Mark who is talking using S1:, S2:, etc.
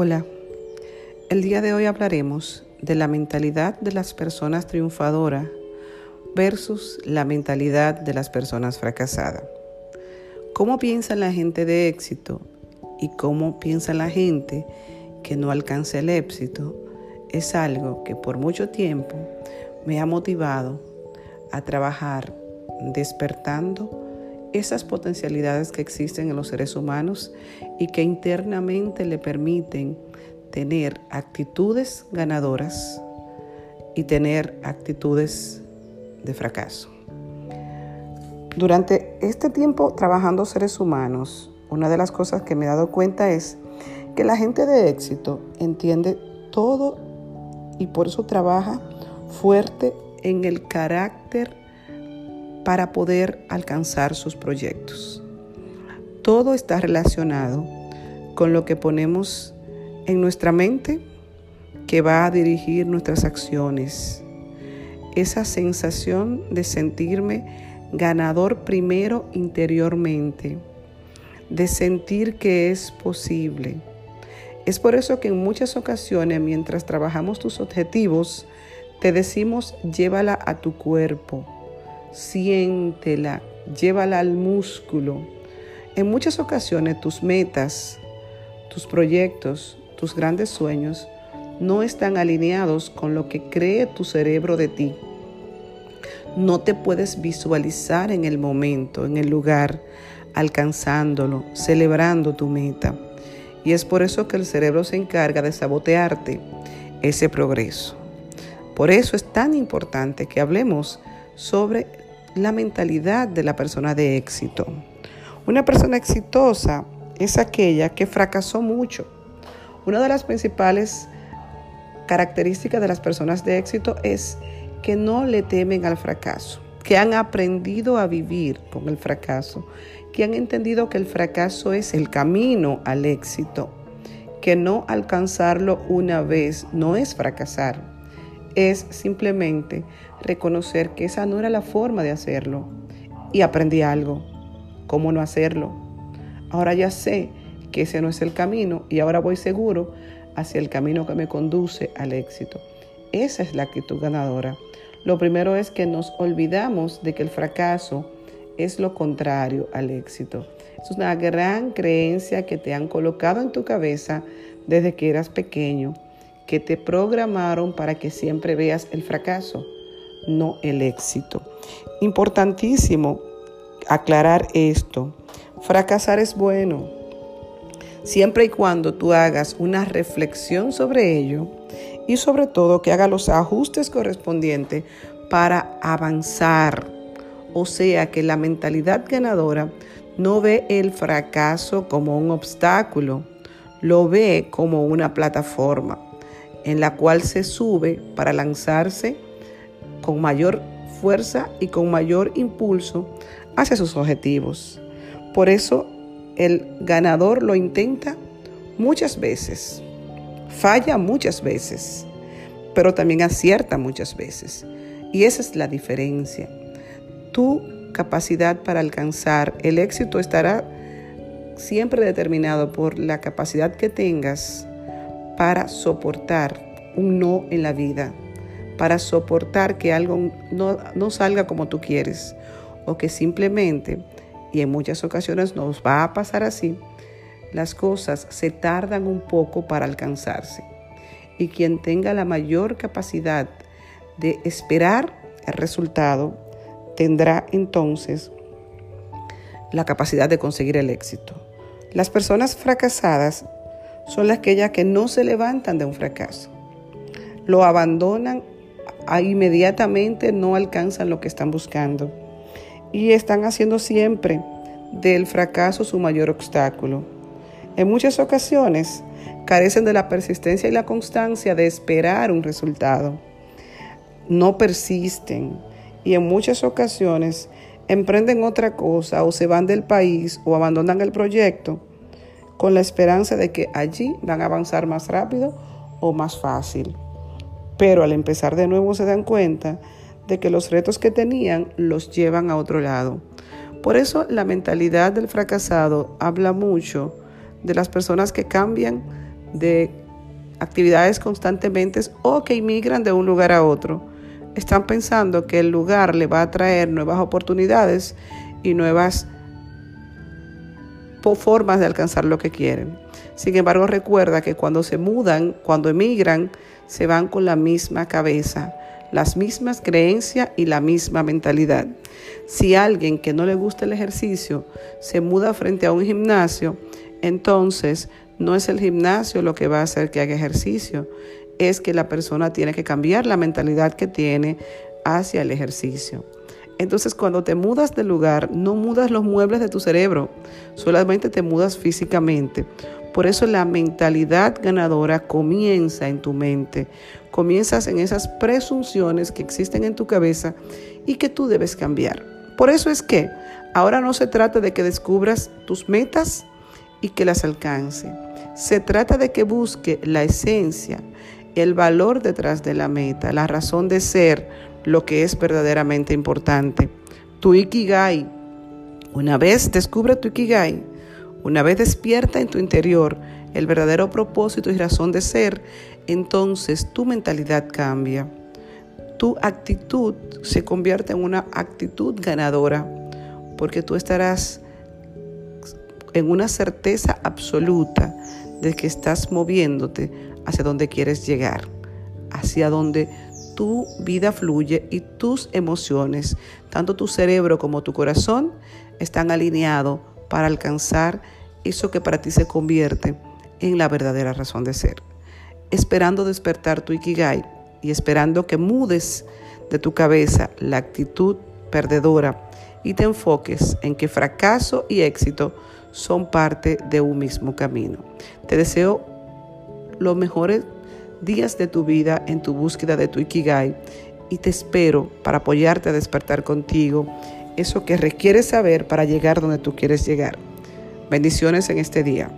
S1: Hola, el día de hoy hablaremos de la mentalidad de las personas triunfadoras versus la mentalidad de las personas fracasadas. ¿Cómo piensa la gente de éxito y cómo piensa la gente que no alcanza el éxito? Es algo que por mucho tiempo me ha motivado a trabajar despertando esas potencialidades que existen en los seres humanos y que internamente le permiten tener actitudes ganadoras y tener actitudes de fracaso. Durante este tiempo trabajando seres humanos, una de las cosas que me he dado cuenta es que la gente de éxito entiende todo y por eso trabaja fuerte en el carácter para poder alcanzar sus proyectos. Todo está relacionado con lo que ponemos en nuestra mente que va a dirigir nuestras acciones. Esa sensación de sentirme ganador primero interiormente, de sentir que es posible. Es por eso que en muchas ocasiones mientras trabajamos tus objetivos, te decimos llévala a tu cuerpo siéntela, llévala al músculo. En muchas ocasiones tus metas, tus proyectos, tus grandes sueños no están alineados con lo que cree tu cerebro de ti. No te puedes visualizar en el momento, en el lugar, alcanzándolo, celebrando tu meta. Y es por eso que el cerebro se encarga de sabotearte ese progreso. Por eso es tan importante que hablemos sobre la mentalidad de la persona de éxito. Una persona exitosa es aquella que fracasó mucho. Una de las principales características de las personas de éxito es que no le temen al fracaso, que han aprendido a vivir con el fracaso, que han entendido que el fracaso es el camino al éxito, que no alcanzarlo una vez no es fracasar, es simplemente reconocer que esa no era la forma de hacerlo y aprendí algo, cómo no hacerlo. Ahora ya sé que ese no es el camino y ahora voy seguro hacia el camino que me conduce al éxito. Esa es la actitud ganadora. Lo primero es que nos olvidamos de que el fracaso es lo contrario al éxito. Es una gran creencia que te han colocado en tu cabeza desde que eras pequeño que te programaron para que siempre veas el fracaso, no el éxito. Importantísimo aclarar esto. Fracasar es bueno, siempre y cuando tú hagas una reflexión sobre ello y sobre todo que hagas los ajustes correspondientes para avanzar. O sea que la mentalidad ganadora no ve el fracaso como un obstáculo, lo ve como una plataforma en la cual se sube para lanzarse con mayor fuerza y con mayor impulso hacia sus objetivos. Por eso el ganador lo intenta muchas veces, falla muchas veces, pero también acierta muchas veces. Y esa es la diferencia. Tu capacidad para alcanzar el éxito estará siempre determinado por la capacidad que tengas para soportar un no en la vida, para soportar que algo no, salga como tú quieres o que simplemente, y en muchas ocasiones nos va a pasar así, las cosas se tardan un poco para alcanzarse. Y quien tenga la mayor capacidad de esperar el resultado, tendrá entonces la capacidad de conseguir el éxito. Las personas fracasadas son aquellas que no se levantan de un fracaso. Lo abandonan inmediatamente, no alcanzan lo que están buscando. Y están haciendo siempre del fracaso su mayor obstáculo. En muchas ocasiones carecen de la persistencia y la constancia de esperar un resultado. No persisten y en muchas ocasiones emprenden otra cosa o se van del país o abandonan el proyecto con la esperanza de que allí van a avanzar más rápido o más fácil. Pero al empezar de nuevo se dan cuenta de que los retos que tenían los llevan a otro lado. Por eso la mentalidad del fracasado habla mucho de las personas que cambian de actividades constantemente o que inmigran de un lugar a otro. Están pensando que el lugar le va a traer nuevas oportunidades y nuevas formas de alcanzar lo que quieren. Sin embargo, recuerda que cuando se mudan, cuando emigran, se van con la misma cabeza, las mismas creencias y la misma mentalidad. Si alguien que no le gusta el ejercicio se muda frente a un gimnasio, entonces no es el gimnasio lo que va a hacer que haga ejercicio, es que la persona tiene que cambiar la mentalidad que tiene hacia el ejercicio. Entonces cuando te mudas de lugar, no mudas los muebles de tu cerebro, solamente te mudas físicamente. Por eso la mentalidad ganadora comienza en tu mente, comienzas en esas presunciones que existen en tu cabeza y que tú debes cambiar. Por eso es que ahora no se trata de que descubras tus metas y que las alcance. Se trata de que busque la esencia, el valor detrás de la meta, la razón de ser, lo que es verdaderamente importante. Tu Ikigai. Una vez descubre tu Ikigai, una vez despierta en tu interior el verdadero propósito y razón de ser, entonces tu mentalidad cambia. Tu actitud se convierte en una actitud ganadora, porque tú estarás en una certeza absoluta de que estás moviéndote hacia donde quieres llegar, hacia donde tu vida fluye y tus emociones, tanto tu cerebro como tu corazón, están alineados para alcanzar eso que para ti se convierte en la verdadera razón de ser. Esperando despertar tu ikigai y esperando que mudes de tu cabeza la actitud perdedora y te enfoques en que fracaso y éxito son parte de un mismo camino. Te deseo los mejores días de tu vida en tu búsqueda de tu Ikigai y te espero para apoyarte a despertar contigo eso que requieres saber para llegar donde tú quieres llegar. Bendiciones en este día.